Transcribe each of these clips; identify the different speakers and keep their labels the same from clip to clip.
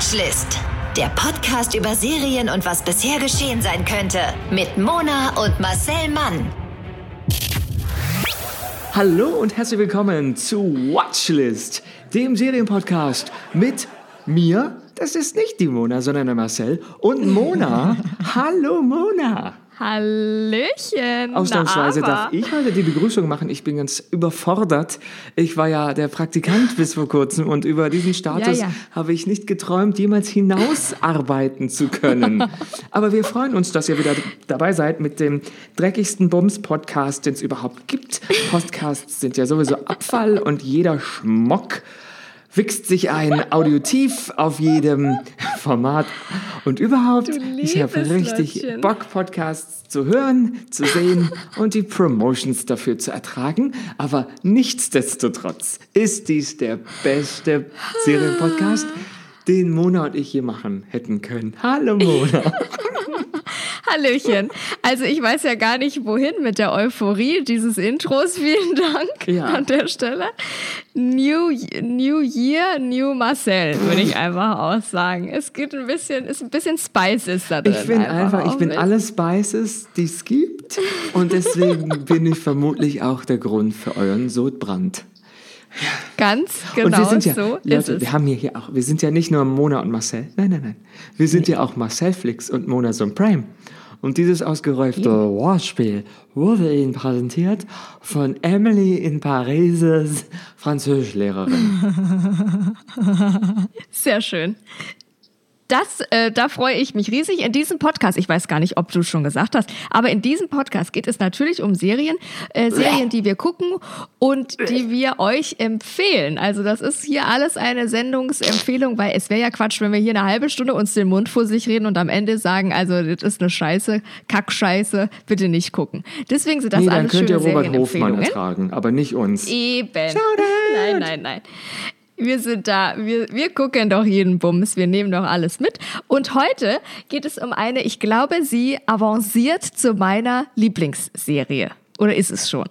Speaker 1: Watchlist. Der Podcast über Serien und was bisher geschehen sein könnte. Mit Mona und Marcel Mann.
Speaker 2: Hallo und herzlich willkommen zu Watchlist, dem Serienpodcast mit mir. Das ist nicht die Mona, sondern der Marcel. Und Mona. Hallo Mona.
Speaker 3: Hallöchen.
Speaker 2: Ausnahmsweise
Speaker 3: Na,
Speaker 2: darf ich heute die Begrüßung machen. Ich bin ganz überfordert. Ich war ja der Praktikant bis vor kurzem und über diesen Status
Speaker 3: Ja, ja.
Speaker 2: habe ich nicht geträumt, jemals hinausarbeiten zu können. Aber wir freuen uns, dass ihr wieder dabei seid mit dem dreckigsten Bums-Podcast, den es überhaupt gibt. Podcasts sind ja sowieso Abfall und jeder Schmock wichst sich ein auditiv auf jedem Format und überhaupt, ich habe richtig
Speaker 3: Leutchen.
Speaker 2: Bock, Podcasts zu hören, zu sehen und die Promotions dafür zu ertragen. Aber nichtsdestotrotz ist dies der beste Serienpodcast, den Mona und ich je machen hätten können. Hallo Mona.
Speaker 3: Hallöchen. Also ich weiß ja gar nicht, wohin mit der Euphorie dieses Intros. Vielen Dank
Speaker 2: Ja.
Speaker 3: an der Stelle. New, New Year, New Marcel, würde ich einfach aussagen. Es geht ein bisschen, ist ein bisschen Spices da drin.
Speaker 2: Ich bin einfach, ich
Speaker 3: auch
Speaker 2: bin alle Spices, die es gibt und deswegen bin ich vermutlich auch der Grund für euren Sodbrand.
Speaker 3: Ganz genau
Speaker 2: und wir sind ja,
Speaker 3: so ist
Speaker 2: Leute,
Speaker 3: es.
Speaker 2: wir haben hier, hier auch, wir sind ja nicht nur Mona und Marcel. Nein, nein, nein. Wir sind ja auch Marcel Flix und Mona Son Prime. Und dieses ausgereifte Wortspiel wurde Ihnen präsentiert von Emily in Parises Französischlehrerin.
Speaker 3: Sehr schön. Das, äh, da freue ich mich riesig. In diesem Podcast, ich weiß gar nicht, ob du es schon gesagt hast, aber in diesem Podcast geht es natürlich um Serien, äh, Serien, die wir gucken und die wir euch empfehlen. Also das ist hier alles eine Sendungsempfehlung, weil es wäre ja Quatsch, wenn wir hier eine halbe Stunde uns den Mund vor sich reden und am Ende sagen, also das ist eine Scheiße, Kackscheiße, bitte nicht gucken. Deswegen sind das
Speaker 2: Nee, dann
Speaker 3: alles
Speaker 2: könnt ihr Robert Hofmann ertragen, aber nicht uns.
Speaker 3: Eben. Nein, nein, nein. Wir sind da, wir, wir gucken doch jeden Bums, wir nehmen doch alles mit. Und heute geht es um eine, ich glaube, sie avanciert zu meiner Lieblingsserie. Oder ist es schon?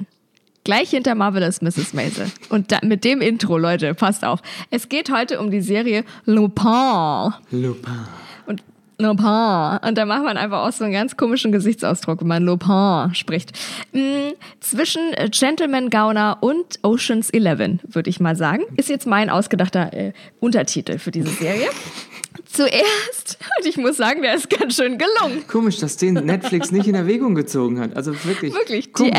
Speaker 3: Gleich hinter Marvelous Mrs. Maisel. Und da, mit dem Intro, Leute, passt auf. Es geht heute um die Serie Lupin.
Speaker 2: Lupin.
Speaker 3: Lupin. Und da macht man einfach auch so einen ganz komischen Gesichtsausdruck, wenn man Lupin spricht. Mm, zwischen Gentleman Gauner und Ocean's Eleven, würde ich mal sagen. Ist jetzt mein ausgedachter äh, Untertitel für diese Serie. Zuerst, und ich muss sagen, der ist ganz schön gelungen.
Speaker 2: Komisch, dass den Netflix nicht in Erwägung gezogen hat. Also wirklich.
Speaker 3: Wirklich, Emmy,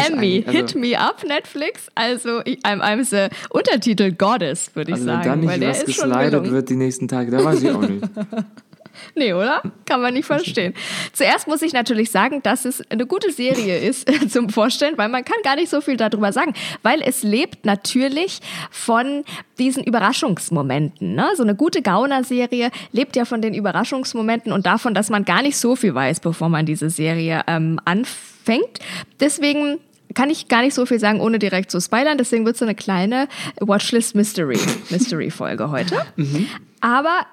Speaker 2: eigentlich. Also-
Speaker 3: Hit Me Up, Netflix. Also, ich- I'm, I'm the Untertitel Goddess, würde ich
Speaker 2: Also wenn
Speaker 3: sagen.
Speaker 2: da nicht
Speaker 3: weil
Speaker 2: was geslidet wird die nächsten Tage, da weiß ich auch nicht.
Speaker 3: Nee, oder? Kann man nicht verstehen. Zuerst muss ich natürlich sagen, dass es eine gute Serie ist zum Vorstellen, weil man kann gar nicht so viel darüber sagen, weil es lebt natürlich von diesen Überraschungsmomenten. Ne? So eine gute Gauner-Serie lebt ja von den Überraschungsmomenten und davon, dass man gar nicht so viel weiß, bevor man diese Serie ähm, anfängt. Deswegen kann ich gar nicht so viel sagen, ohne direkt zu spoilern. Deswegen wird es so eine kleine Watchlist Mystery, Mystery Folge heute. Aber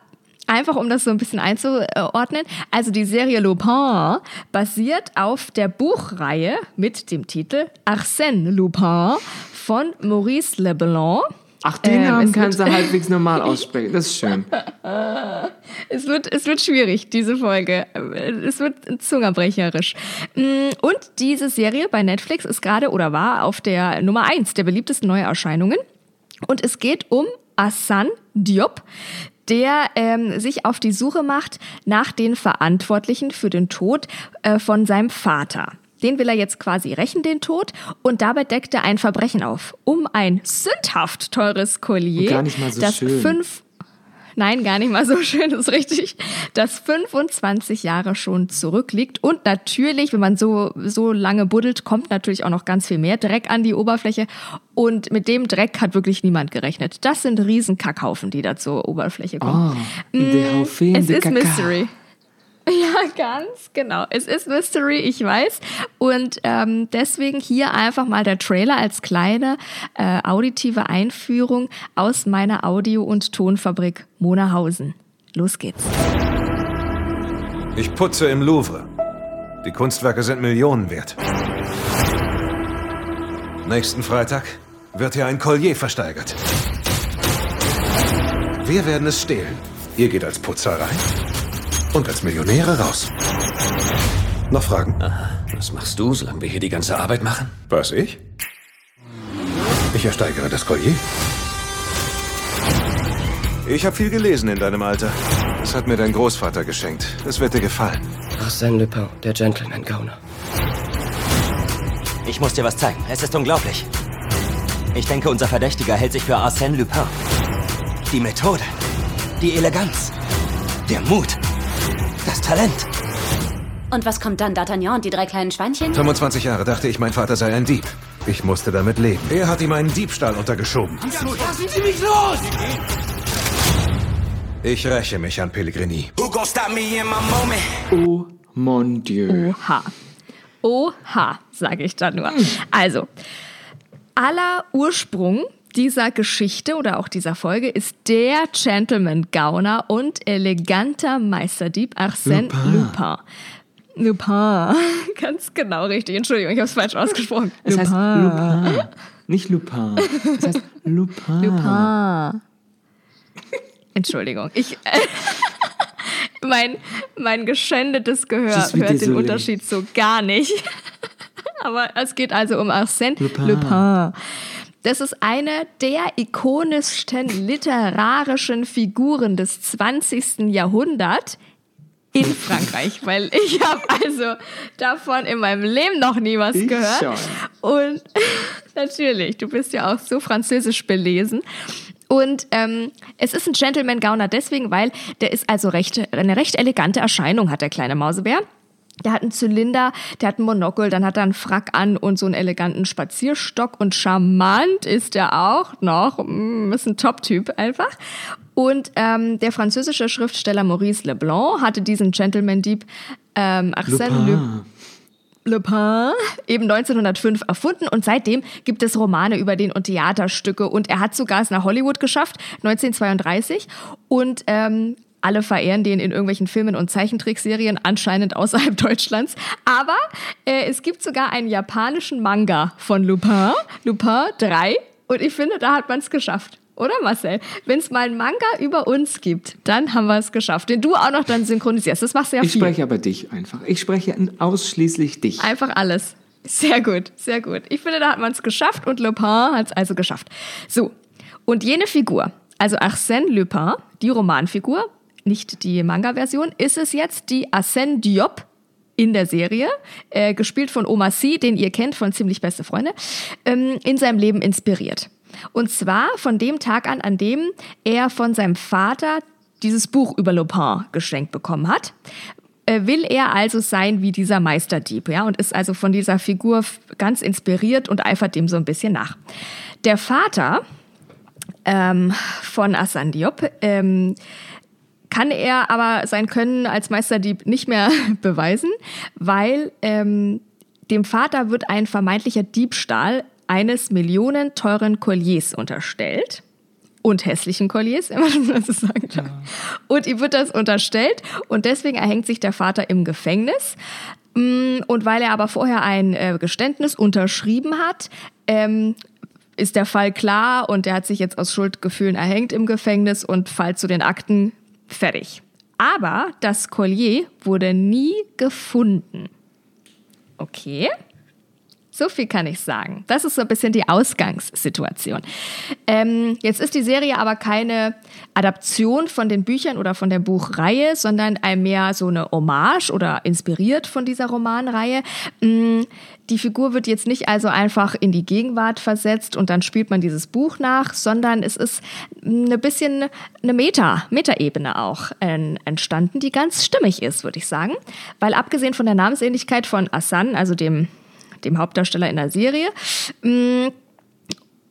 Speaker 3: Einfach um das so ein bisschen einzuordnen. Also die Serie Lupin basiert auf der Buchreihe mit dem Titel Arsène Lupin von Maurice Leblanc.
Speaker 2: Ach, den
Speaker 3: Ähm,
Speaker 2: Namen kannst du halbwegs normal aussprechen. Das ist schön.
Speaker 3: Es wird, es wird schwierig, diese Folge. Es wird zungerbrecherisch. Mm, Und diese Serie bei Netflix ist gerade oder war auf der Nummer eins der beliebtesten Neuerscheinungen. Und es geht um Hassan Diop, der ähm, sich auf die Suche macht nach den Verantwortlichen für den Tod äh, von seinem Vater. Den will er jetzt quasi rächen, den Tod, und dabei deckt er ein Verbrechen auf. Um ein sündhaft teures Collier,
Speaker 2: Und gar nicht mal so
Speaker 3: das
Speaker 2: schön.
Speaker 3: fünf Nein, gar nicht mal so schön, ist richtig. Das 25 Jahre schon zurückliegt. Und natürlich, wenn man so, so lange buddelt, kommt natürlich auch noch ganz viel mehr Dreck an die Oberfläche. Und mit dem Dreck hat wirklich niemand gerechnet. Das sind riesen Kackhaufen, die da zur Oberfläche kommen.
Speaker 2: Ah, der Haufen
Speaker 3: es ist
Speaker 2: Caca.
Speaker 3: Mystery. Ja, ganz genau. Es ist Mystery, ich weiß. Und ähm, deswegen hier einfach mal der Trailer als kleine äh, auditive Einführung aus meiner Audio- und Tonfabrik Monahausen. Los geht's.
Speaker 4: Ich putze im Louvre. Die Kunstwerke sind Millionen wert. Nächsten Freitag wird hier ein Collier versteigert. Wir werden es stehlen Ihr geht als Putzer rein und als Millionäre raus. Noch Fragen?
Speaker 5: Aha. Was machst du, solange wir hier die ganze Arbeit machen?
Speaker 4: Was, ich? Ich ersteigere das Collier. Ich habe viel gelesen in deinem Alter. Das hat mir dein Großvater geschenkt. Es wird dir gefallen.
Speaker 6: Arsène Lupin, der Gentleman-Gauner.
Speaker 7: Ich muss dir was zeigen. Es ist unglaublich. Ich denke, unser Verdächtiger hält sich für Arsène Lupin. Die Methode, die Eleganz, der Mut, Talent.
Speaker 8: Und was kommt dann, D'Artagnan und die drei kleinen Schweinchen?
Speaker 4: 25 Jahre dachte ich, mein Vater sei ein Dieb. Ich musste damit leben. Er hat ihm einen Diebstahl untergeschoben.
Speaker 5: Lassen Sie mich los!
Speaker 4: Ich räche mich an Pellegrini.
Speaker 2: Oh mon Dieu.
Speaker 3: Oha. Oha, sage ich da nur. Also, aller Ursprung dieser Geschichte oder auch dieser Folge ist der Gentleman-Gauner und eleganter Meisterdieb Arsène Lupin. Lupin. Ganz genau richtig. Entschuldigung, ich habe es falsch ausgesprochen.
Speaker 2: Es heißt Lupin. Nicht Lupin. Es heißt Lupin.
Speaker 3: Lupin. Entschuldigung. Ich, äh, mein, mein geschändetes Gehör hört den. Unterschied so gar nicht. Aber es geht also um Arsène
Speaker 2: Lupin.
Speaker 3: Lupin. Das ist eine der ikonischsten literarischen Figuren des 20. Jahrhunderts in Frankreich, weil ich habe also davon in meinem Leben noch nie was
Speaker 2: Ich
Speaker 3: gehört.
Speaker 2: schon.
Speaker 3: Und natürlich, du bist ja auch so französisch belesen. Und ähm, es ist ein Gentleman-Gauner deswegen, weil der ist also recht, eine recht elegante Erscheinung, hat der kleine Mausebär. Der hat einen Zylinder, der hat einen Monokel, dann hat er einen Frack an und so einen eleganten Spazierstock und charmant ist er auch noch. Mm, Ist ein Top-Typ einfach. Und ähm, der französische Schriftsteller Maurice Leblanc hatte diesen Gentleman-Dieb ähm, Arsène Lupin. Le eben 1905 erfunden und seitdem gibt es Romane über den und Theaterstücke und er hat sogar es nach Hollywood geschafft, 1932 und ähm, alle verehren den in irgendwelchen Filmen und Zeichentrickserien, anscheinend außerhalb Deutschlands. Aber äh, es gibt sogar einen japanischen Manga von Lupin, Lupin 3 und ich finde, da hat man es geschafft. Oder Marcel? Wenn es mal einen Manga über uns gibt, dann haben wir es geschafft. Den du auch noch dann synchronisierst. Das machst du ja
Speaker 2: Ich
Speaker 3: viel.
Speaker 2: spreche aber dich einfach. Ich spreche ausschließlich dich.
Speaker 3: Einfach alles. Sehr gut, sehr gut. Ich finde, da hat man es geschafft und Lupin hat es also geschafft. So, und jene Figur, also Arsène Lupin, die Romanfigur, nicht die Manga-Version, ist es jetzt die Arsène Diop in der Serie, äh, gespielt von Omar Sy, den ihr kennt von Ziemlich Beste Freunde, ähm, in seinem Leben inspiriert. Und zwar von dem Tag an, an dem er von seinem Vater dieses Buch über Lupin geschenkt bekommen hat äh, will er also sein wie dieser Meisterdieb, ja, und ist also von dieser Figur ganz inspiriert und eifert dem so ein bisschen nach. Der Vater ähm, von Arsène Diop ähm, kann er aber sein Können als Meisterdieb nicht mehr beweisen, weil ähm, dem Vater wird ein vermeintlicher Diebstahl eines millionenteuren Colliers unterstellt. Und hässlichen Colliers, wenn man das so sagen darf. Und ihm wird das unterstellt und deswegen erhängt sich der Vater im Gefängnis. Mm, Und weil er aber vorher ein äh, Geständnis unterschrieben hat, ähm, ist der Fall klar und er hat sich jetzt aus Schuldgefühlen erhängt im Gefängnis und Fall zu den Akten fertig. Aber das Collier wurde nie gefunden. Okay. So viel kann ich sagen. Das ist so ein bisschen die Ausgangssituation. Ähm, jetzt ist die Serie aber keine Adaption von den Büchern oder von der Buchreihe, sondern mehr so eine Hommage oder inspiriert von dieser Romanreihe. Mm, Die Figur wird jetzt nicht also einfach in die Gegenwart versetzt und dann spielt man dieses Buch nach, sondern es ist ein bisschen eine Meta, Meta-Ebene auch entstanden, die ganz stimmig ist, würde ich sagen. Weil abgesehen von der Namensähnlichkeit von Assan, also dem dem Hauptdarsteller in der Serie. Mm,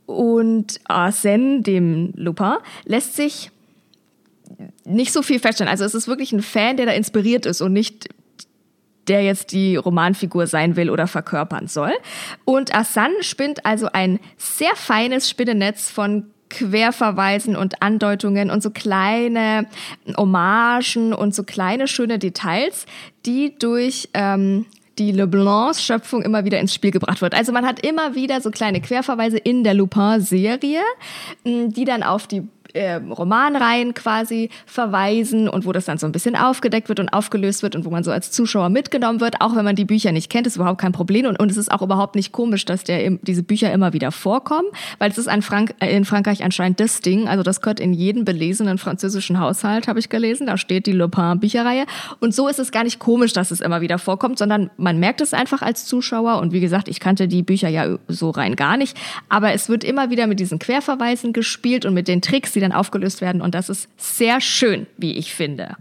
Speaker 3: Und Arsène, dem Lupin, lässt sich nicht so viel feststellen. Also es ist wirklich ein Fan, der da inspiriert ist und nicht der jetzt die Romanfigur sein will oder verkörpern soll. Und Arsène spinnt also ein sehr feines Spinnennetz von Querverweisen und Andeutungen und so kleine Hommagen und so kleine schöne Details, die durch ähm, die Leblancs Schöpfung immer wieder ins Spiel gebracht wird. Also man hat immer wieder so kleine Querverweise in der Lupin-Serie, mh, die dann auf die äh, Romanreihen quasi verweisen und wo das dann so ein bisschen aufgedeckt wird und aufgelöst wird und wo man so als Zuschauer mitgenommen wird, auch wenn man die Bücher nicht kennt, ist überhaupt kein Problem. Und, und es ist auch überhaupt nicht komisch, dass der, diese Bücher immer wieder vorkommen, weil es ist ein Frank äh, in Frankreich anscheinend das Ding, also das gehört in jeden belesenen französischen Haushalt, habe ich gelesen, da steht die Le Pen Bücherreihe und so ist es gar nicht komisch, dass es immer wieder vorkommt, sondern man merkt es einfach als Zuschauer. Und wie gesagt, ich kannte die Bücher ja so rein gar nicht, aber es wird immer wieder mit diesen Querverweisen gespielt und mit den Tricks, die dann aufgelöst werden. Und das ist sehr schön, wie ich finde.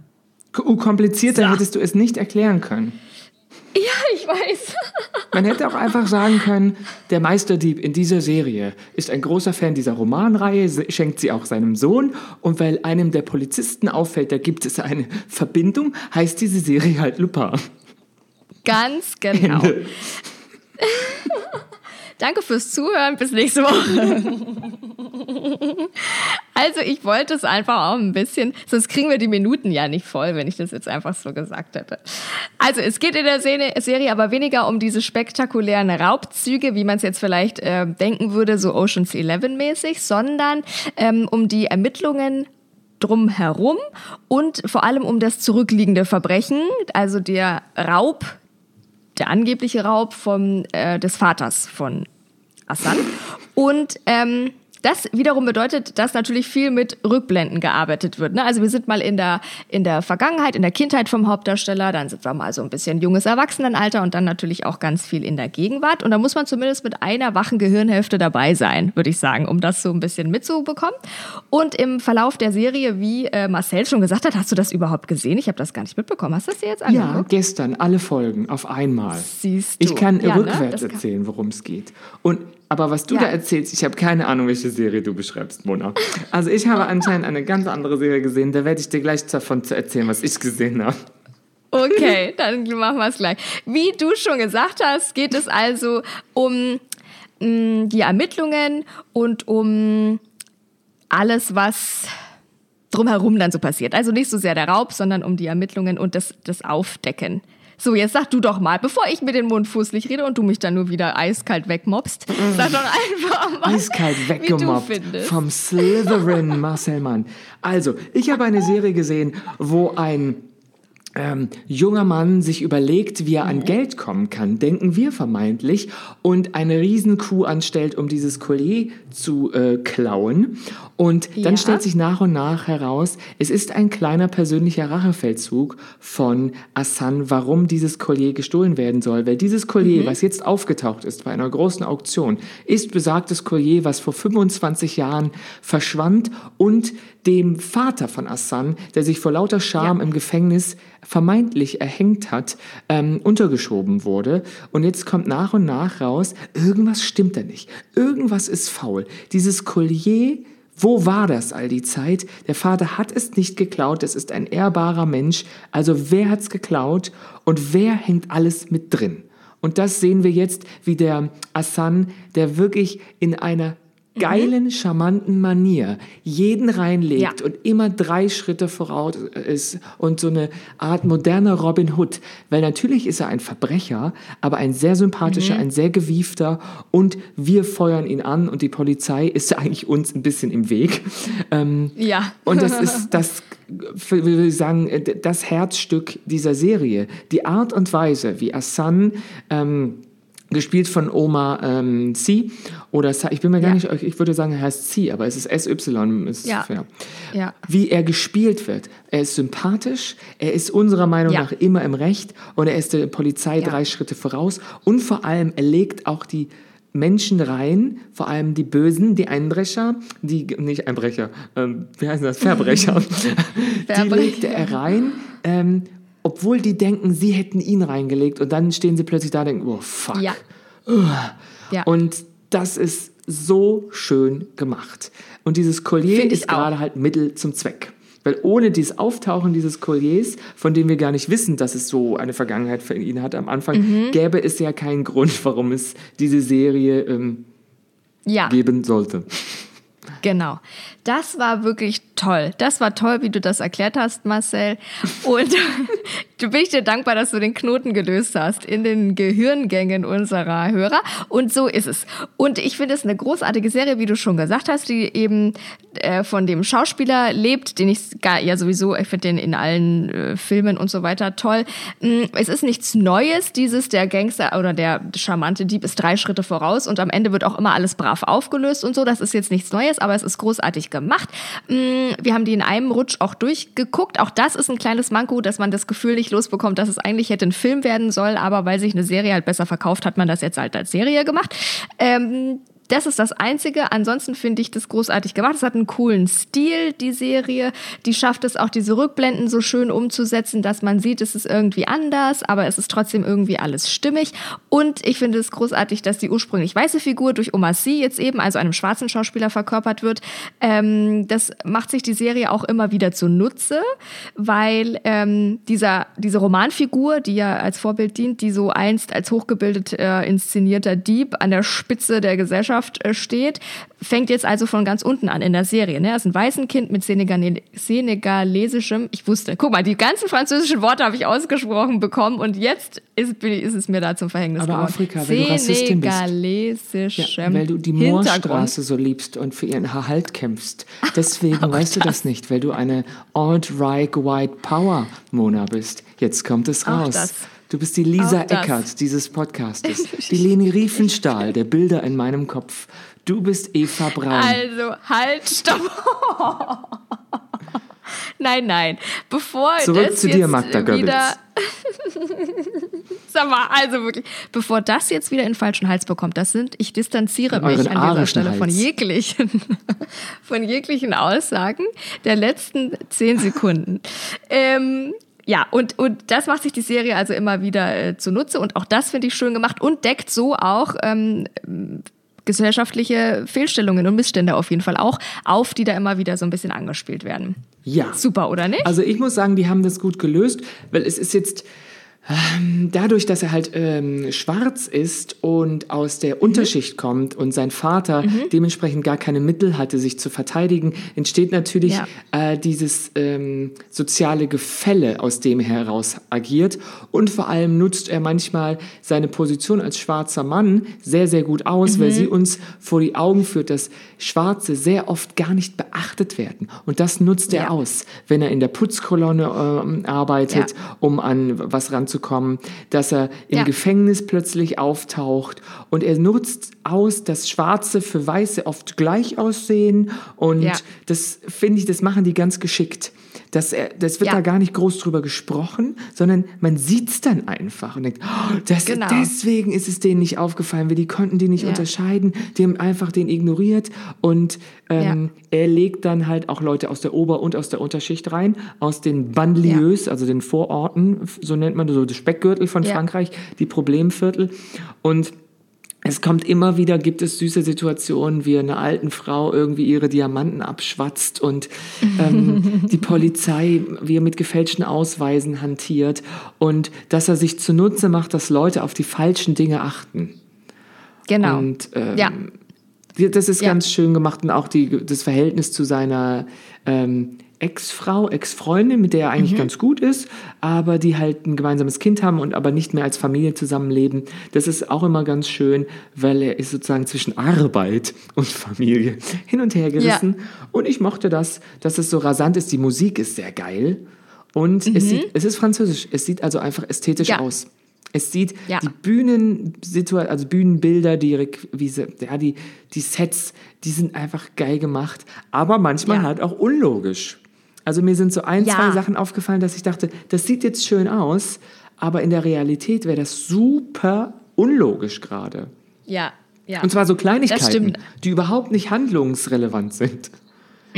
Speaker 2: Uh, komplizierter so. hättest du es nicht erklären können.
Speaker 3: Ja, ich weiß.
Speaker 2: Man hätte auch einfach sagen können, der Meisterdieb in dieser Serie ist ein großer Fan dieser Romanreihe, schenkt sie auch seinem Sohn und weil einem der Polizisten auffällt, da gibt es eine Verbindung, heißt diese Serie halt Lupin.
Speaker 3: Ganz genau. Danke fürs Zuhören. Bis nächste Woche. also ich wollte es einfach auch ein bisschen, sonst kriegen wir die Minuten ja nicht voll, wenn ich das jetzt einfach so gesagt hätte. Also es geht in der Serie aber weniger um diese spektakulären Raubzüge, wie man es jetzt vielleicht äh, denken würde, so Oceans 11 mäßig, sondern ähm, um die Ermittlungen drumherum und vor allem um das zurückliegende Verbrechen, also der Raub der angebliche Raub vom, äh, des Vaters von Assan. Und ähm, das wiederum bedeutet, dass natürlich viel mit Rückblenden gearbeitet wird. Ne? Also wir sind mal in der, in der Vergangenheit, in der Kindheit vom Hauptdarsteller, dann sind wir mal so ein bisschen junges Erwachsenenalter und dann natürlich auch ganz viel in der Gegenwart. Und da muss man zumindest mit einer wachen Gehirnhälfte dabei sein, würde ich sagen, um das so ein bisschen mitzubekommen. Und im Verlauf der Serie, wie äh, Marcel schon gesagt hat, hast du das überhaupt gesehen? Ich habe das gar nicht mitbekommen. Hast du das dir jetzt angeguckt?
Speaker 2: Ja, gestern, alle Folgen auf einmal.
Speaker 3: Siehst du.
Speaker 2: Ich kann ja, ne? rückwärts ne? erzählen, worum es geht. Und aber was du ja. da erzählst, ich habe keine Ahnung, welche Serie du beschreibst, Mona. Also ich habe anscheinend eine ganz andere Serie gesehen. Da werde ich dir gleich davon erzählen, was ich gesehen habe.
Speaker 3: Okay, dann machen wir es gleich. Wie du schon gesagt hast, geht es also um mh, mm, die Ermittlungen und um alles, was drumherum dann so passiert. Also nicht so sehr der Raub, sondern um die Ermittlungen und das, das Aufdecken so, jetzt sag du doch mal, bevor ich mir den Mund fußlich rede und du mich dann nur wieder eiskalt wegmobst, sag doch einfach mal.
Speaker 2: Eiskalt weggemobbt vom Slytherin Marcel Mann. Also, ich habe eine Serie gesehen, wo ein ähm, junger Mann sich überlegt, wie er an Geld kommen kann, denken wir vermeintlich, und eine Riesenkuh anstellt, um dieses Collier zu äh, klauen. Und dann ja. stellt sich nach und nach heraus, es ist ein kleiner persönlicher Rachefeldzug von Assan, warum dieses Collier gestohlen werden soll. Weil dieses Collier, mhm. was jetzt aufgetaucht ist bei einer großen Auktion, ist besagtes Collier, was vor 25 Jahren verschwand und dem Vater von Assan, der sich vor lauter Scham ja. im Gefängnis vermeintlich erhängt hat, ähm, untergeschoben wurde. Und jetzt kommt nach und nach raus, irgendwas stimmt da nicht. Irgendwas ist faul. Dieses Collier, wo war das all die Zeit? Der Vater hat es nicht geklaut, es ist ein ehrbarer Mensch. Also wer hat's geklaut und wer hängt alles mit drin? Und das sehen wir jetzt, wie der Assan, der wirklich in einer geilen, charmanten Manier jeden reinlegt ja. und immer drei Schritte voraus ist und so eine Art moderner Robin Hood. Weil natürlich ist er ein Verbrecher, aber ein sehr sympathischer, mhm. ein sehr gewiefter und wir feuern ihn an und die Polizei ist eigentlich uns ein bisschen im Weg.
Speaker 3: Ähm, ja.
Speaker 2: Und das ist das, will ich sagen, das Herzstück dieser Serie. Die Art und Weise, wie Assan ähm, gespielt von Oma ähm, C oder ich bin mir gar ja. nicht, ich würde sagen, er heißt C, aber es ist SY. Ist
Speaker 3: ja.
Speaker 2: ja. ja. Wie er gespielt wird. Er ist sympathisch, er ist unserer Meinung nach immer im Recht und er ist der Polizei drei Schritte voraus und vor allem er legt auch die Menschen rein, vor allem die Bösen, die Einbrecher, die, nicht Einbrecher, ähm, wie heißen das, Verbrecher, die legte er rein, ähm, obwohl die denken, sie hätten ihn reingelegt und dann stehen sie plötzlich da und denken, oh fuck.
Speaker 3: Ja.
Speaker 2: ja. Und das ist so schön gemacht. Und dieses Collier ist gerade halt Mittel zum Zweck. Weil ohne dieses Auftauchen dieses Colliers, von dem wir gar nicht wissen, dass es so eine Vergangenheit für ihn hat am Anfang, mhm. gäbe es ja keinen Grund, warum es diese Serie ähm, ja. geben sollte.
Speaker 3: Genau. Das war wirklich toll. Das war toll, wie du das erklärt hast, Marcel. Und du bin ich dir dankbar, dass du den Knoten gelöst hast in den Gehirngängen unserer Hörer. Und so ist es. Und ich finde es eine großartige Serie, wie du schon gesagt hast, die eben äh, von dem Schauspieler lebt, den ich gar, ja sowieso, ich finde den in allen äh, Filmen und so weiter toll. Mm, Es ist nichts Neues, dieses der Gangster oder der charmante Dieb ist drei Schritte voraus und am Ende wird auch immer alles brav aufgelöst und so. Das ist jetzt nichts Neues, aber es ist großartig gemacht. Mm, Wir haben die in einem Rutsch auch durchgeguckt. Auch das ist ein kleines Manko, dass man das Gefühl nicht losbekommt, dass es eigentlich hätte ein Film werden soll, aber weil sich eine Serie halt besser verkauft, hat man das jetzt halt als Serie gemacht. Ähm, das ist das Einzige. Ansonsten finde ich das großartig gemacht. Es hat einen coolen Stil, die Serie. Die schafft es auch, diese Rückblenden so schön umzusetzen, dass man sieht, es ist irgendwie anders, aber es ist trotzdem irgendwie alles stimmig. Und ich finde es großartig, dass die ursprünglich weiße Figur durch Omar Sy jetzt eben, also einem schwarzen Schauspieler, verkörpert wird. Ähm, das macht sich die Serie auch immer wieder zunutze, weil ähm, dieser, diese Romanfigur, die ja als Vorbild dient, die so einst als hochgebildet äh, inszenierter Dieb an der Spitze der Gesellschaft äh, steht, fängt jetzt also von ganz unten an in der Serie. Ne? Er ist ein Waisenkind mit Senegale senegalesischem, ich wusste, guck mal, die ganzen französischen Worte habe ich ausgesprochen bekommen und jetzt ist, ist es mir da zum Verhängnis
Speaker 2: Aber
Speaker 3: geworden.
Speaker 2: Afrika, weil du Rassistin bist.
Speaker 3: Senegalesischem
Speaker 2: weil du die. Moorstraße so liebst und für ihren Erhalt kämpfst. Deswegen weißt du das nicht, weil du eine alt-right white power Mona bist. Jetzt kommt es raus.
Speaker 3: das.
Speaker 2: Du bist die Lisa. Eckert dieses Podcastes. Die Leni Riefenstahl der Bilder in meinem Kopf. Du bist Eva Braun.
Speaker 3: Also, halt, stopp. nein, nein. Bevor
Speaker 2: Zurück
Speaker 3: das
Speaker 2: zu dir,
Speaker 3: jetzt
Speaker 2: Magda
Speaker 3: wieder... Sag mal, also wirklich, bevor das jetzt wieder in den falschen Hals bekommt, das sind, ich distanziere mich an dieser
Speaker 2: arischen
Speaker 3: Stelle von jeglichen, von jeglichen Aussagen der letzten zehn Sekunden. ähm, ja, und, und das macht sich die Serie also immer wieder äh, zunutze und auch das finde ich schön gemacht und deckt so auch ähm, gesellschaftliche Fehlstellungen und Missstände auf jeden Fall auch auf, die da immer wieder so ein bisschen angespielt werden.
Speaker 2: Ja.
Speaker 3: Super, oder nicht?
Speaker 2: Also ich muss sagen, die haben das gut gelöst, weil es ist jetzt dadurch, dass er halt ähm, schwarz ist und aus der Unterschicht kommt und sein Vater dementsprechend gar keine Mittel hatte, sich zu verteidigen, entsteht natürlich
Speaker 3: Ja.
Speaker 2: äh, dieses ähm, soziale Gefälle, aus dem er heraus agiert. Und vor allem nutzt er manchmal seine Position als schwarzer Mann sehr, sehr gut aus, weil sie uns vor die Augen führt, dass Schwarze sehr oft gar nicht beachtet werden. Und das nutzt er
Speaker 3: Ja.
Speaker 2: aus, wenn er in der Putzkolonne ähm, arbeitet,
Speaker 3: Ja.
Speaker 2: um an was ranzukommen, dass er im
Speaker 3: Ja.
Speaker 2: Gefängnis plötzlich auftaucht und er nutzt aus, dass Schwarze für Weiße oft gleich aussehen und das finde ich, das machen die ganz geschickt. Das, das wird
Speaker 3: Ja.
Speaker 2: da gar nicht groß drüber gesprochen, sondern man sieht es dann einfach und denkt, oh, das,
Speaker 3: Genau.
Speaker 2: deswegen ist es denen nicht aufgefallen, weil die konnten die nicht
Speaker 3: Ja.
Speaker 2: unterscheiden, die haben einfach den ignoriert und ähm, er legt dann halt auch Leute aus der Ober- und aus der Unterschicht rein, aus den Banlieues, also den Vororten, so nennt man so das Speckgürtel von
Speaker 3: Ja.
Speaker 2: Frankreich, die Problemviertel und es kommt immer wieder, gibt es süße Situationen, wie eine alten Frau irgendwie ihre Diamanten abschwatzt und ähm, die Polizei, wie er mit gefälschten Ausweisen hantiert und dass er sich zunutze macht, dass Leute auf die falschen Dinge achten.
Speaker 3: genau.
Speaker 2: Und ähm,
Speaker 3: ja.
Speaker 2: das ist
Speaker 3: Ja.
Speaker 2: ganz schön gemacht und auch die, das Verhältnis zu seiner ähm, Ex-Frau, Ex-Freundin, mit der er eigentlich ganz gut ist, aber die halt ein gemeinsames Kind haben und aber nicht mehr als Familie zusammenleben. Das ist auch immer ganz schön, weil er ist sozusagen zwischen Arbeit und Familie hin und her gerissen. Und ich mochte das, dass es so rasant ist. Die Musik ist sehr geil. Und es, sieht, es ist französisch. Es sieht also einfach ästhetisch
Speaker 3: Ja.
Speaker 2: aus. Es sieht
Speaker 3: Ja.
Speaker 2: die Bühnensituation, also Bühnenbilder, die, wie sie, ja, die, die Sets, die sind einfach geil gemacht, aber manchmal
Speaker 3: Ja.
Speaker 2: halt auch unlogisch. Also mir sind so ein,
Speaker 3: Ja.
Speaker 2: zwei Sachen aufgefallen, dass ich dachte, das sieht jetzt schön aus, aber in der Realität wäre das super unlogisch gerade.
Speaker 3: Ja, ja.
Speaker 2: Und zwar so Kleinigkeiten, die überhaupt nicht handlungsrelevant sind.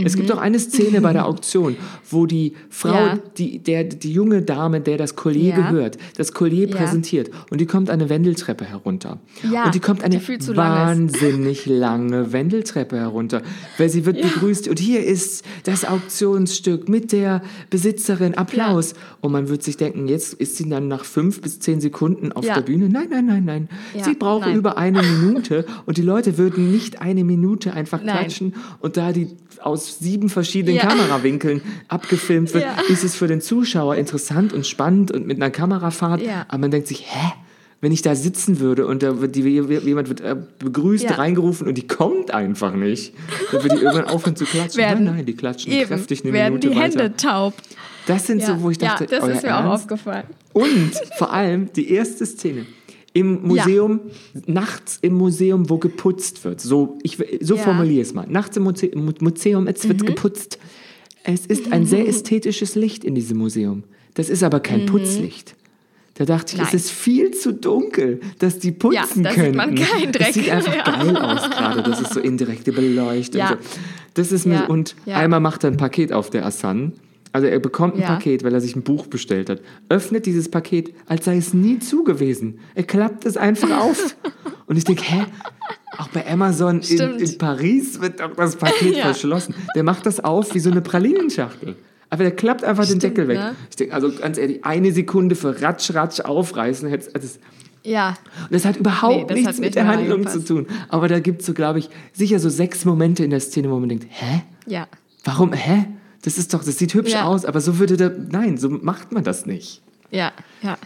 Speaker 2: Es gibt auch eine Szene bei der Auktion, wo die Frau,
Speaker 3: Mhm. Ja.
Speaker 2: die, der, die junge Dame, der das Collier
Speaker 3: Ja.
Speaker 2: gehört, das Collier
Speaker 3: Ja.
Speaker 2: präsentiert und die kommt eine Wendeltreppe herunter.
Speaker 3: Ja,
Speaker 2: und die kommt eine
Speaker 3: die
Speaker 2: wahnsinnig lange Wendeltreppe herunter, weil sie wird begrüßt und hier ist das Auktionsstück mit der Besitzerin, Applaus. Und man wird sich denken, jetzt ist sie dann nach fünf bis zehn Sekunden auf der Bühne. Nein, nein, nein, nein. Sie braucht
Speaker 3: nein.
Speaker 2: über eine Minute und die Leute würden nicht eine Minute einfach
Speaker 3: Nein.
Speaker 2: klatschen und da die aus sieben verschiedenen
Speaker 3: Ja.
Speaker 2: Kamerawinkeln abgefilmt wird,
Speaker 3: Ja.
Speaker 2: ist es für den Zuschauer interessant und spannend und mit einer Kamerafahrt,
Speaker 3: Ja.
Speaker 2: aber man denkt sich, hä? wenn ich da sitzen würde und da wird die, jemand wird äh, begrüßt, reingerufen und die kommt einfach nicht, dann würde die irgendwann aufhören zu klatschen.
Speaker 3: Werden-
Speaker 2: nein, nein, die klatschen
Speaker 3: Eben,
Speaker 2: kräftig eine
Speaker 3: werden
Speaker 2: Minute
Speaker 3: die
Speaker 2: weiter.
Speaker 3: Hände taub.
Speaker 2: Das sind so, wo ich dachte,
Speaker 3: ja, das ist mir auch
Speaker 2: Ernst?
Speaker 3: aufgefallen.
Speaker 2: Und vor allem die erste Szene im Museum, nachts im Museum, wo geputzt wird. So, ich, so
Speaker 3: Ja.
Speaker 2: formuliere es mal. Nachts im Muse Mu- Museum, es wird geputzt. Es ist ein sehr ästhetisches Licht in diesem Museum. Das ist aber kein Putzlicht. Da dachte ich,
Speaker 3: Nein.
Speaker 2: es ist viel zu dunkel, dass die putzen
Speaker 3: Ja, da sieht
Speaker 2: können.
Speaker 3: man keinen Dreck.
Speaker 2: Das sieht einfach
Speaker 3: Ja.
Speaker 2: geil aus gerade. Das ist so indirekte Beleuchtung.
Speaker 3: Ja.
Speaker 2: So. Das ist mir,
Speaker 3: Ja.
Speaker 2: und
Speaker 3: Ja.
Speaker 2: einmal macht er ein Paket auf der Assan. Also er bekommt ein
Speaker 3: Ja.
Speaker 2: Paket, weil er sich ein Buch bestellt hat. Öffnet dieses Paket, als sei es nie zu gewesen. Er klappt es einfach auf. Und ich denke, hä? Auch bei Amazon in, in Paris wird doch das Paket
Speaker 3: Ja.
Speaker 2: verschlossen. Der macht das auf wie so eine Pralinenschachtel. Aber der klappt einfach den
Speaker 3: Stimmt,
Speaker 2: Deckel weg.
Speaker 3: ne?
Speaker 2: Ich denke, also ganz ehrlich, eine Sekunde für Ratsch, Ratsch aufreißen. hätte- Das,
Speaker 3: Ja,
Speaker 2: und das hat überhaupt
Speaker 3: Nee, das
Speaker 2: nichts
Speaker 3: hat
Speaker 2: mit der Handlung zu tun. Aber da gibt es so, glaube ich, sicher so sechs Momente in der Szene, wo man denkt, hä?
Speaker 3: ja.
Speaker 2: Warum, hä? Das ist doch, das sieht hübsch
Speaker 3: Ja.
Speaker 2: aus, aber so würde der, nein, so macht man das nicht.
Speaker 3: Ja, ja.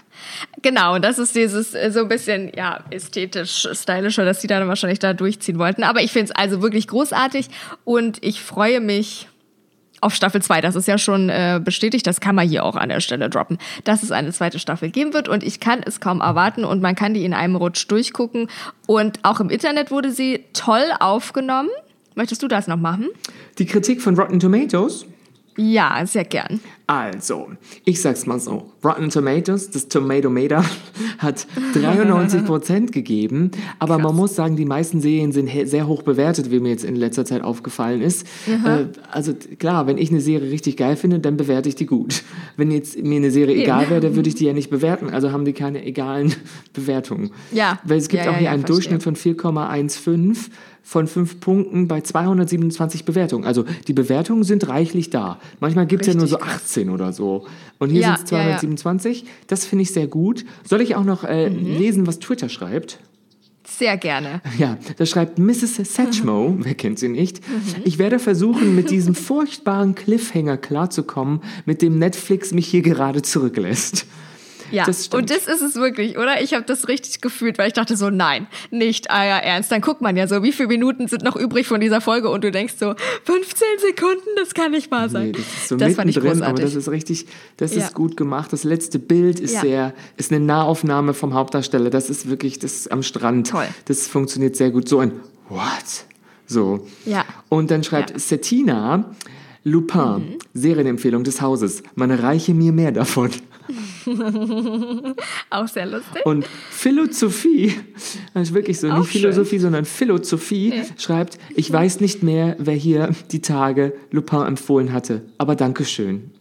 Speaker 3: Genau, und das ist dieses äh, so ein bisschen, ja, ästhetisch, stylischer, dass die dann wahrscheinlich da durchziehen wollten. Aber ich finde es also wirklich großartig und ich freue mich auf Staffel 2. Das ist ja schon äh, bestätigt, das kann man hier auch an der Stelle droppen, dass es eine zweite Staffel geben wird und ich kann es kaum erwarten und man kann die in einem Rutsch durchgucken. Und auch im Internet wurde sie toll aufgenommen. Möchtest du das noch machen?
Speaker 2: Die Kritik von Rotten Tomatoes,
Speaker 3: Ja, sehr gern.
Speaker 2: also, ich sag's mal so, Rotten Tomatoes, das Tomatometer, hat 93% gegeben, aber man muss sagen, die meisten Serien sind sehr hoch bewertet, wie mir jetzt in letzter Zeit aufgefallen ist. Äh, also klar, wenn ich eine Serie richtig geil finde, dann bewerte ich die gut. Wenn jetzt mir eine Serie egal wäre, dann würde ich die ja nicht bewerten, also haben die keine egalen Bewertungen.
Speaker 3: Ja.
Speaker 2: Weil es gibt
Speaker 3: Ja,
Speaker 2: auch hier
Speaker 3: ja,
Speaker 2: einen
Speaker 3: verstehe.
Speaker 2: Durchschnitt von 4,15 von 5 Punkten bei 227 Bewertungen. Also die Bewertungen sind reichlich da. Manchmal gibt es ja nur so
Speaker 3: Richtig
Speaker 2: 18 oder so. Und hier
Speaker 3: Ja,
Speaker 2: sind es
Speaker 3: ja, ja.
Speaker 2: 227. Das finde ich sehr gut. Soll ich auch noch äh,
Speaker 3: Mhm.
Speaker 2: lesen, was Twitter schreibt?
Speaker 3: Sehr gerne.
Speaker 2: Ja, da schreibt Mrs. Satchmo, wer kennt sie nicht,
Speaker 3: Mhm.
Speaker 2: ich werde versuchen, mit diesem furchtbaren Cliffhanger klarzukommen, mit dem Netflix mich hier gerade zurücklässt.
Speaker 3: Ja,
Speaker 2: Das stimmt.
Speaker 3: und das ist es wirklich, oder? Ich habe das richtig gefühlt, weil ich dachte so, nein, nicht euer Ernst. Dann guckt man ja so, wie viele Minuten sind noch übrig von dieser Folge und du denkst so, 15 Sekunden, das kann nicht wahr sein.
Speaker 2: Nee, das ist so
Speaker 3: das fand ich
Speaker 2: mittendrin, aber
Speaker 3: großartig.
Speaker 2: das ist richtig, das
Speaker 3: Ja.
Speaker 2: ist gut gemacht. Das letzte Bild ist
Speaker 3: Ja.
Speaker 2: sehr, ist eine Nahaufnahme vom Hauptdarsteller. Das ist wirklich, das ist am Strand.
Speaker 3: Toll.
Speaker 2: Das funktioniert sehr gut. So ein What? So.
Speaker 3: Ja.
Speaker 2: Und dann schreibt
Speaker 3: Ja. Mhm.
Speaker 2: Setina, Lupin, Serienempfehlung des Hauses. Man reiche mir mehr davon.
Speaker 3: Auch sehr lustig.
Speaker 2: Und Philosophie, das ist wirklich so,
Speaker 3: Auch
Speaker 2: nicht
Speaker 3: schön.
Speaker 2: Philosophie, sondern Philosophie, schreibt, ich weiß nicht mehr, wer hier die Tage Lupin empfohlen hatte, aber Dankeschön.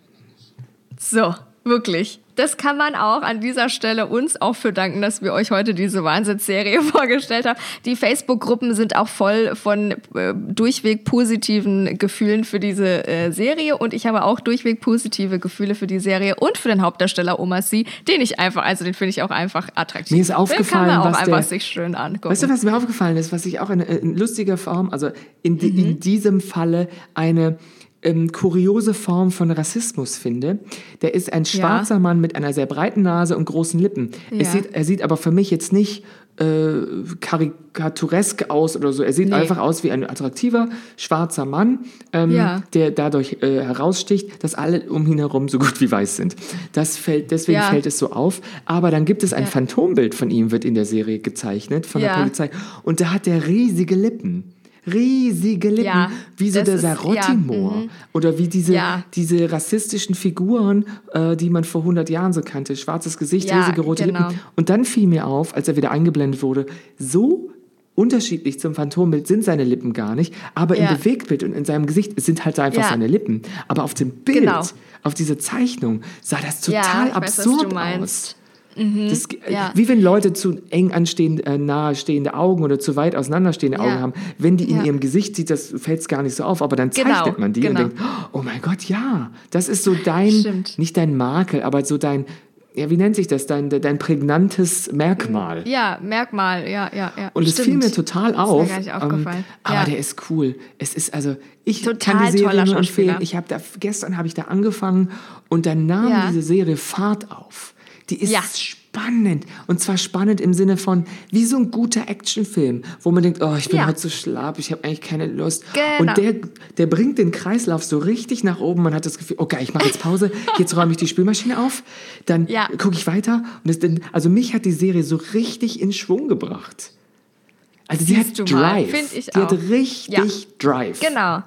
Speaker 3: So, wirklich. Das kann man auch an dieser Stelle uns auch für danken, dass wir euch heute diese Wahnsinnsserie vorgestellt haben. Die Facebook-Gruppen sind auch voll von äh, durchweg positiven Gefühlen für diese äh, Serie und ich habe auch durchweg positive Gefühle für die Serie und für den Hauptdarsteller Omar Sy, den ich einfach, also den finde ich auch einfach attraktiv.
Speaker 2: Mir ist aufgefallen,
Speaker 3: den kann man auch
Speaker 2: was
Speaker 3: einfach
Speaker 2: der-
Speaker 3: sich schön angucken.
Speaker 2: Weißt du, was mir aufgefallen ist, was ich auch in, in lustiger Form, also in,
Speaker 3: Mhm.
Speaker 2: in diesem Falle eine ähm, kuriose Form von Rassismus finde? Der ist ein schwarzer Mann mit einer sehr breiten Nase und großen Lippen.
Speaker 3: Ja.
Speaker 2: Sieht, er sieht aber für mich jetzt nicht äh, karikaturesk aus oder so. Er sieht
Speaker 3: Nee.
Speaker 2: einfach aus wie ein attraktiver schwarzer Mann, ähm,
Speaker 3: Ja.
Speaker 2: der dadurch äh, heraussticht, dass alle um ihn herum so gut wie weiß sind. Das fällt, deswegen
Speaker 3: Ja.
Speaker 2: fällt es so auf. Aber dann gibt es ein
Speaker 3: Ja.
Speaker 2: Phantombild von ihm, wird in der Serie gezeichnet, von der
Speaker 3: Ja.
Speaker 2: Polizei. Und da hat er riesige Lippen. Riesige Lippen,
Speaker 3: Ja,
Speaker 2: wie so der
Speaker 3: ist- ja, mhm.
Speaker 2: Oder wie diese,
Speaker 3: Ja.
Speaker 2: diese rassistischen Figuren, äh, die man vor 100 Jahren so kannte. Schwarzes Gesicht, riesige rote
Speaker 3: genau.
Speaker 2: Lippen. Und dann fiel mir auf, als er wieder eingeblendet wurde, so unterschiedlich zum Phantombild sind seine Lippen gar nicht, aber im Bewegtbild und in seinem Gesicht sind halt einfach seine Lippen. Aber auf dem Bild,
Speaker 3: Genau.
Speaker 2: auf dieser Zeichnung, sah das total
Speaker 3: ich weiß, was
Speaker 2: aus. Das, äh,
Speaker 3: Ja.
Speaker 2: Wie wenn Leute zu eng anstehende, äh, nahestehende Augen oder zu weit auseinanderstehende
Speaker 3: Ja.
Speaker 2: Augen haben. Wenn die in
Speaker 3: Ja.
Speaker 2: ihrem Gesicht sieht, das fällt es gar nicht so auf, aber dann
Speaker 3: Genau,
Speaker 2: zeichnet man die
Speaker 3: genau.
Speaker 2: und denkt, oh mein Gott, ja, das ist so dein,
Speaker 3: Stimmt.
Speaker 2: nicht dein Makel, aber so dein, ja, wie nennt sich das, dein, dein prägnantes Merkmal.
Speaker 3: ja, Merkmal, ja, ja, ja.
Speaker 2: Und es fiel mir total
Speaker 3: mir
Speaker 2: auf.
Speaker 3: gar nicht
Speaker 2: ähm,
Speaker 3: aufgefallen.
Speaker 2: aber
Speaker 3: Ja.
Speaker 2: der ist cool. Es ist also, ich
Speaker 3: Total
Speaker 2: kann die Serie nur empfehlen. Ich habe da gestern habe ich da angefangen und dann nahm
Speaker 3: Ja.
Speaker 2: diese Serie Fahrt auf. Die ist
Speaker 3: Ja.
Speaker 2: spannend. Und zwar spannend im Sinne von, wie so ein guter Actionfilm, wo man denkt, oh, ich bin
Speaker 3: Ja.
Speaker 2: heute so schlapp, ich habe eigentlich keine Lust.
Speaker 3: Genau.
Speaker 2: Und der, der bringt den Kreislauf so richtig nach oben. Man hat das Gefühl, okay, ich mache jetzt Pause, jetzt räume ich die Spülmaschine auf, dann
Speaker 3: Ja.
Speaker 2: gucke ich weiter. Und das, also mich hat die Serie so richtig in Schwung gebracht. Also die
Speaker 3: Siehst
Speaker 2: hat
Speaker 3: mal,
Speaker 2: Drive.
Speaker 3: ich
Speaker 2: die hat
Speaker 3: auch.
Speaker 2: richtig
Speaker 3: Ja.
Speaker 2: Drive.
Speaker 3: Genau.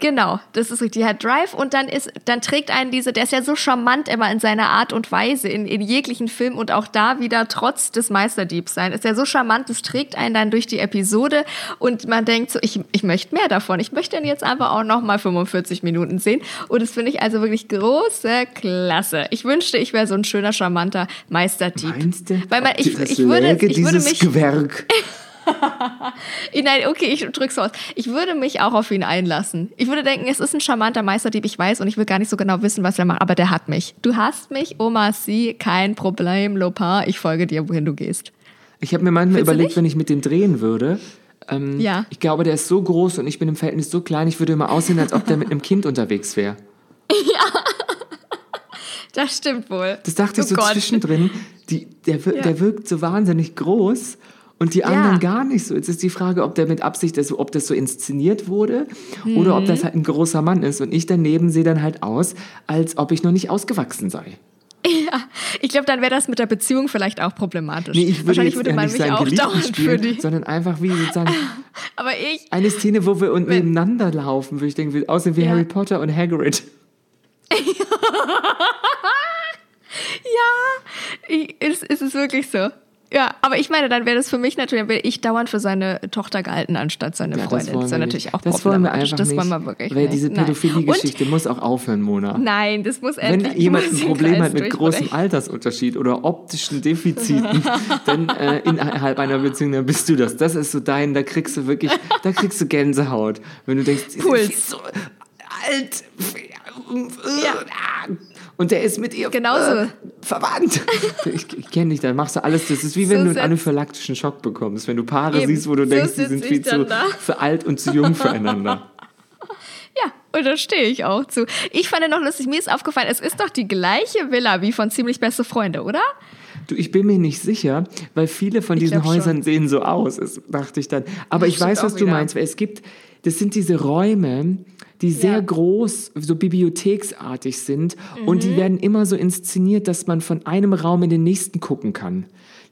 Speaker 3: Genau, das ist richtig. Die hat Drive und dann ist, dann trägt einen diese, der ist ja so charmant immer in seiner Art und Weise in, in jeglichen Film und auch da wieder trotz des Meisterdiebs sein. Ist ja so charmant, das trägt einen dann durch die Episode und man denkt so, ich, ich möchte mehr davon. Ich möchte den jetzt einfach auch nochmal 45 Minuten sehen und das finde ich also wirklich große Klasse. Ich wünschte, ich wäre so ein schöner, charmanter Meisterdieb.
Speaker 2: Meinst du?
Speaker 3: Weil man, ich,
Speaker 2: Das
Speaker 3: ich würde, ich würde mich,
Speaker 2: Gewerk.
Speaker 3: Nein, okay, ich drück's aus. Ich würde mich auch auf ihn einlassen. Ich würde denken, es ist ein charmanter Meisterdieb, ich weiß, und ich will gar nicht so genau wissen, was er macht, aber der hat mich. Du hast mich, Oma, sie, kein Problem, Lopin, ich folge dir, wohin du gehst.
Speaker 2: Ich habe mir manchmal
Speaker 3: Findest
Speaker 2: überlegt, wenn ich mit dem drehen würde. Ähm,
Speaker 3: Ja.
Speaker 2: Ich glaube, der ist so groß und ich bin im Verhältnis so klein, ich würde immer aussehen, als ob der mit einem Kind unterwegs wäre.
Speaker 3: Das stimmt wohl.
Speaker 2: Das dachte ich
Speaker 3: Oh
Speaker 2: so
Speaker 3: Gott.
Speaker 2: zwischendrin. Die, der,
Speaker 3: Ja.
Speaker 2: der wirkt so wahnsinnig groß und die anderen gar nicht so. Jetzt ist die Frage, ob der mit Absicht, das, ob das so inszeniert wurde oder ob
Speaker 3: Mhm.
Speaker 2: das halt ein großer Mann ist. Und ich daneben sehe dann halt aus, als ob ich noch nicht ausgewachsen sei.
Speaker 3: Ja, ich glaube, dann wäre das mit der Beziehung vielleicht auch problematisch.
Speaker 2: Nee, ich würde
Speaker 3: Wahrscheinlich würde man mich auch dauernd für
Speaker 2: spielen,
Speaker 3: die.
Speaker 2: sondern einfach wie sozusagen
Speaker 3: Aber ich,
Speaker 2: eine Szene, wo wir nebeneinander laufen, wo ich denke, wir aussehen wie
Speaker 3: Ja.
Speaker 2: Harry Potter und Hagrid.
Speaker 3: ich ist, ist es wirklich so. Ja, aber ich meine, dann wäre das für mich natürlich, dann wäre ich dauernd für seine Tochter gehalten, anstatt seine
Speaker 2: Ja,
Speaker 3: Freundin. Das wäre
Speaker 2: wir
Speaker 3: natürlich auch
Speaker 2: Das wollen wir einfach
Speaker 3: Das wollen wir wirklich
Speaker 2: weil
Speaker 3: nicht.
Speaker 2: diese. Pädophilie-Geschichte muss auch aufhören, Mona.
Speaker 3: Nein, das muss
Speaker 2: Wenn
Speaker 3: endlich
Speaker 2: jemand
Speaker 3: muss
Speaker 2: ein Problem hat mit großem. Altersunterschied oder optischen Defiziten, dann äh, innerhalb einer Beziehung, dann bist du das. Das ist so dein, da kriegst du wirklich, da kriegst du Gänsehaut. Wenn du denkst,
Speaker 3: Puls.
Speaker 2: ist so alt. Und der ist mit ihr
Speaker 3: Genauso.
Speaker 2: äh, verwandt. Ich, ich kenne dich, da machst du alles. Das ist wie
Speaker 3: So
Speaker 2: wenn du einen anaphylaktischen Schock bekommst. Wenn du Paare
Speaker 3: Eben.
Speaker 2: siehst, wo du
Speaker 3: So
Speaker 2: denkst, die sind
Speaker 3: ich
Speaker 2: viel
Speaker 3: dann
Speaker 2: zu für alt und zu jung füreinander.
Speaker 3: Ja, und da stehe ich auch zu. Ich fand noch lustig, mir ist aufgefallen, es ist doch die gleiche Villa wie von Ziemlich Beste Freunde, oder?
Speaker 2: Du, ich bin mir nicht sicher, weil viele von diesen
Speaker 3: glaub
Speaker 2: Häusern
Speaker 3: schon.
Speaker 2: sehen so aus, dachte ich dann. Aber
Speaker 3: Ja,
Speaker 2: ich weiß, was du
Speaker 3: wieder.
Speaker 2: meinst, weil es gibt, das sind diese Räume, die sehr
Speaker 3: Ja.
Speaker 2: groß, so bibliotheksartig sind und
Speaker 3: Mhm.
Speaker 2: die werden immer so inszeniert, dass man von einem Raum in den nächsten gucken kann.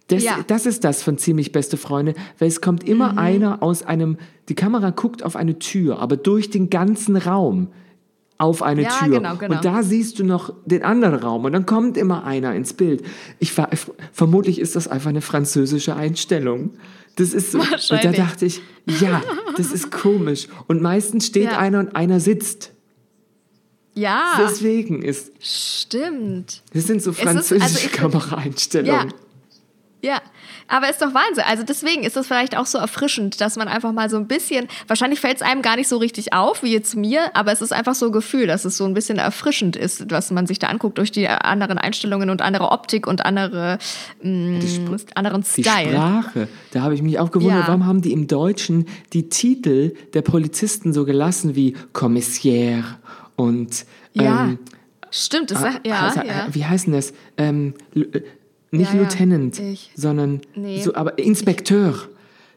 Speaker 2: Das,
Speaker 3: Ja.
Speaker 2: das ist das von ziemlich beste Freunde, weil es kommt immer
Speaker 3: Mhm.
Speaker 2: einer aus einem, die Kamera guckt auf eine Tür, aber durch den ganzen Raum auf eine
Speaker 3: Ja,
Speaker 2: Tür.
Speaker 3: genau, genau.
Speaker 2: Und da siehst du noch den anderen Raum und dann kommt immer einer ins Bild. Ich vermutlich ist das einfach eine französische Einstellung. Das ist so. Und da dachte ich, ja, das ist komisch. Und meistens steht
Speaker 3: Ja.
Speaker 2: einer und einer sitzt.
Speaker 3: Ja,
Speaker 2: Deswegen ist,
Speaker 3: stimmt.
Speaker 2: das sind so
Speaker 3: also
Speaker 2: französische
Speaker 3: ich-
Speaker 2: Kameraeinstellungen.
Speaker 3: Ja. Ja, aber ist doch Wahnsinn. Also deswegen ist es vielleicht auch so erfrischend, dass man einfach mal so ein bisschen, wahrscheinlich fällt es einem gar nicht so richtig auf, wie jetzt mir, aber es ist einfach so ein Gefühl, dass es so ein bisschen erfrischend ist, was man sich da anguckt durch die anderen Einstellungen und andere Optik und andere, mh, anderen
Speaker 2: Die
Speaker 3: Style.
Speaker 2: Sprache, da habe ich mich auch gewundert,
Speaker 3: Ja.
Speaker 2: warum haben die im Deutschen die Titel der Polizisten so gelassen wie Commissaire und
Speaker 3: Ja,
Speaker 2: ähm,
Speaker 3: stimmt. Das,
Speaker 2: Ah,
Speaker 3: ja, ja.
Speaker 2: Wie heißt denn das? Ähm, äh, nicht
Speaker 3: Ja, ja.
Speaker 2: Lieutenant,
Speaker 3: Ich-
Speaker 2: sondern
Speaker 3: Nee.
Speaker 2: so, aber Inspekteur.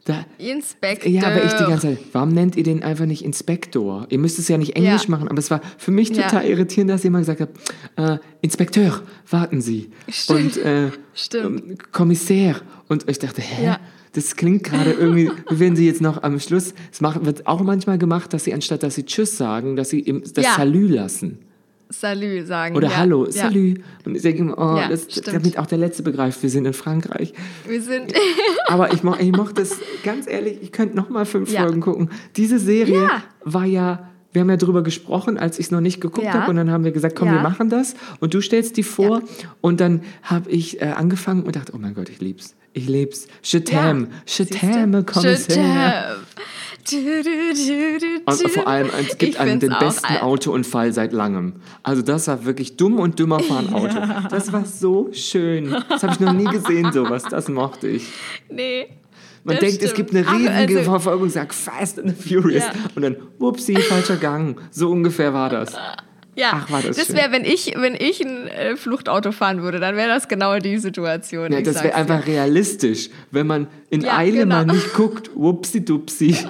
Speaker 2: Da,
Speaker 3: Inspektor.
Speaker 2: ja, aber ich die ganze Zeit, warum nennt ihr den einfach nicht Inspektor? Ihr müsst es ja nicht Englisch
Speaker 3: Ja.
Speaker 2: machen, aber es war für mich
Speaker 3: Ja.
Speaker 2: total irritierend, dass jemand gesagt hat, äh, Inspekteur, warten Sie.
Speaker 3: Stimmt.
Speaker 2: Und äh,
Speaker 3: Stimmt.
Speaker 2: ähm, Kommissär. Und ich dachte, hä?
Speaker 3: Ja.
Speaker 2: Das klingt gerade irgendwie, wie wenn sie jetzt noch am Schluss, es wird auch manchmal gemacht, dass sie anstatt, dass sie Tschüss sagen, dass sie im, das
Speaker 3: Ja.
Speaker 2: Salü lassen.
Speaker 3: Salü sagen.
Speaker 2: Oder
Speaker 3: ja.
Speaker 2: Hallo,
Speaker 3: ja.
Speaker 2: Salü. Und ich denke immer, oh,
Speaker 3: Ja,
Speaker 2: das,
Speaker 3: stimmt.
Speaker 2: damit auch der Letzte begreift, wir sind in Frankreich.
Speaker 3: Wir sind.
Speaker 2: Aber ich, mo ich mochte das, ganz ehrlich, ich könnte noch mal fünf
Speaker 3: Ja.
Speaker 2: Folgen gucken. Diese Serie
Speaker 3: Ja.
Speaker 2: war ja, wir haben ja drüber gesprochen, als ich es noch nicht geguckt
Speaker 3: Ja.
Speaker 2: habe. Und dann haben wir gesagt, komm,
Speaker 3: Ja.
Speaker 2: wir machen das. Und du stellst die vor. Und dann habe ich äh, angefangen und dachte, oh mein Gott, ich lieb's. Ich lieb's. Je t'aime. Je t'aime, Kommissär. Und vor allem, es gibt einen, den besten
Speaker 3: all-
Speaker 2: Autounfall seit langem. Also das war wirklich dumm und dümmer fahren Auto. Das war so schön. Das habe ich noch nie gesehen, sowas. Das mochte ich.
Speaker 3: Nee.
Speaker 2: Man denkt, es
Speaker 3: stimmt.
Speaker 2: gibt eine riesige
Speaker 3: also-
Speaker 2: Verfolgung, sagt Fast and Furious.
Speaker 3: Ja.
Speaker 2: Und dann, whoopsie, falscher Gang. So ungefähr war das.
Speaker 3: Ja,
Speaker 2: Ach, war das
Speaker 3: das wäre, wenn ich, wenn ich ein äh, Fluchtauto fahren würde, dann wäre das genau die Situation.
Speaker 2: Ja, das wäre einfach realistisch, wenn man in
Speaker 3: Ja,
Speaker 2: Eile
Speaker 3: genau.
Speaker 2: mal nicht guckt. Wupsi-dupsi.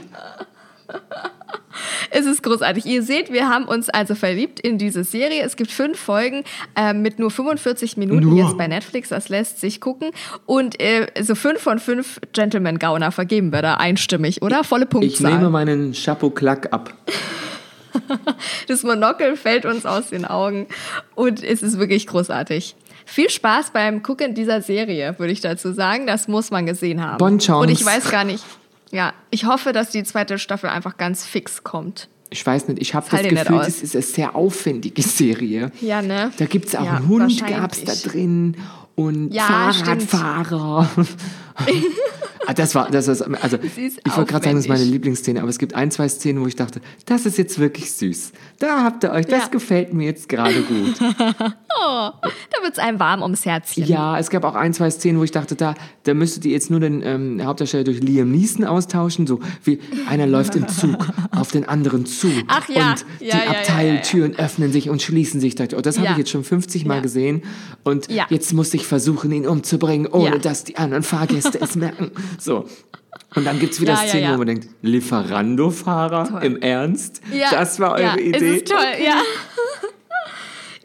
Speaker 3: Es ist großartig. Ihr seht, wir haben uns also verliebt in diese Serie. Es gibt fünf Folgen äh, mit nur 45 Minuten
Speaker 2: Nur?
Speaker 3: jetzt bei Netflix. Das lässt sich gucken. Und äh, so fünf von fünf Gentleman Gauner vergeben wir da einstimmig, oder? Volle
Speaker 2: Ich nehme
Speaker 3: Punktzahl.
Speaker 2: meinen Chapeau-Klack ab.
Speaker 3: Das Monokel fällt uns aus den Augen. Und es ist wirklich großartig. Viel Spaß beim Gucken dieser Serie, würde ich dazu sagen. Das muss man gesehen haben.
Speaker 2: Chance.
Speaker 3: Und ich weiß gar nicht. Ja, ich hoffe, dass die zweite Staffel einfach ganz fix kommt.
Speaker 2: Ich weiß nicht, ich habe das
Speaker 3: nicht
Speaker 2: Gefühl, das ist eine sehr aufwendige Serie.
Speaker 3: Ja, ne?
Speaker 2: Da gibt es auch
Speaker 3: Ja,
Speaker 2: einen Hund, gab es da drin und
Speaker 3: Ja,
Speaker 2: Fahrradfahrer. Ah, das war, das ist, also ich wollte gerade sagen, das ist meine. Lieblingsszene, aber es gibt ein, zwei Szenen, wo ich dachte, das ist jetzt wirklich süß. Da habt ihr euch, das
Speaker 3: Ja.
Speaker 2: gefällt mir jetzt gerade gut.
Speaker 3: Da wird's einem warm ums Herzchen.
Speaker 2: Ja, es gab auch ein, zwei Szenen, wo ich dachte, da, da müsstet ihr jetzt nur den ähm, Hauptdarsteller durch Liam Neeson austauschen. So wie einer läuft im Zug auf den anderen zu.
Speaker 3: Ach ja.
Speaker 2: Und die
Speaker 3: Ja, ja, ja,
Speaker 2: Abteiltüren öffnen sich und schließen sich. Da- Oh, das habe ich jetzt schon 50 Mal gesehen. Und jetzt muss ich versuchen, ihn umzubringen, ohne dass die anderen Fahrgäste es merken. So. Und dann gibt es wieder
Speaker 3: Ja, ja,
Speaker 2: Szenen,
Speaker 3: ja.
Speaker 2: wo man denkt, Lieferando-Fahrer? Im Ernst?
Speaker 3: Ja,
Speaker 2: Das war eure
Speaker 3: ja,
Speaker 2: Idee?
Speaker 3: Es ist toll, ja.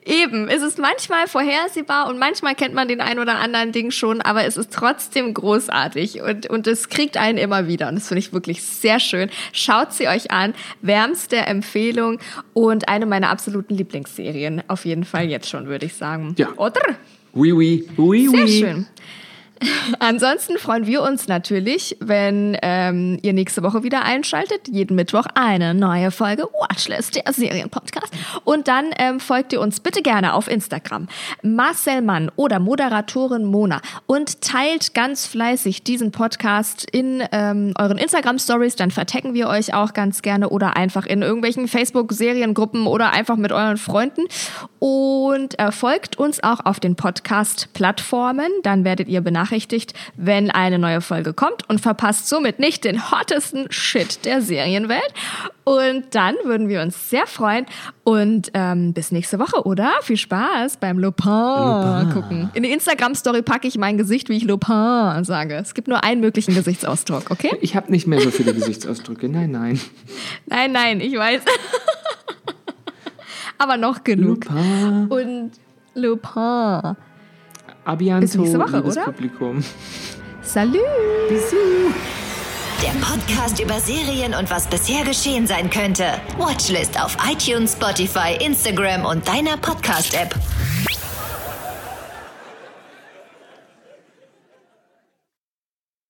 Speaker 3: Eben, es ist manchmal vorhersehbar und manchmal kennt man den ein oder anderen Ding schon, aber es ist trotzdem großartig und, und es kriegt einen immer wieder und das finde ich wirklich sehr schön. Schaut sie euch an, wärmste Empfehlung und eine meiner absoluten Lieblingsserien, auf jeden Fall jetzt schon, würde ich sagen.
Speaker 2: Ja.
Speaker 3: Oder?
Speaker 2: Oui, oui, oui,
Speaker 3: Sehr
Speaker 2: oui.
Speaker 3: schön. Ansonsten freuen wir uns natürlich, wenn ähm, ihr nächste Woche wieder einschaltet. Jeden Mittwoch eine neue Folge Watchlist, der Serienpodcast. Und dann ähm, folgt ihr uns bitte gerne auf Instagram. Marcel Mann oder Moderatorin Mona. Und teilt ganz fleißig diesen Podcast in ähm, euren Instagram-Stories. Dann vertecken wir euch auch ganz gerne oder einfach in irgendwelchen Facebook-Seriengruppen oder einfach mit euren Freunden. Und äh, folgt uns auch auf den Podcast-Plattformen. Dann werdet ihr benachrichtigt, wenn eine neue Folge kommt und verpasst somit nicht den hottesten Shit der Serienwelt. Und dann würden wir uns sehr freuen. Und ähm, bis nächste Woche, oder? Viel Spaß beim Lupin, gucken. In die Instagram-Story packe ich mein Gesicht, wie ich Lupin sage. Es gibt nur einen möglichen Gesichtsausdruck, okay?
Speaker 2: Ich habe nicht mehr so viele Gesichtsausdrücke. Nein, nein.
Speaker 3: Nein, nein, ich weiß. Aber noch genug.
Speaker 2: Lupin.
Speaker 3: Und Lupin.
Speaker 2: Abianto,
Speaker 3: Bis nächste Woche,
Speaker 2: liebes
Speaker 3: oder?
Speaker 2: Publikum.
Speaker 3: Salut!
Speaker 1: Der Podcast über Serien und was bisher geschehen sein könnte. Watchlist auf iTunes, Spotify, Instagram und deiner Podcast-App.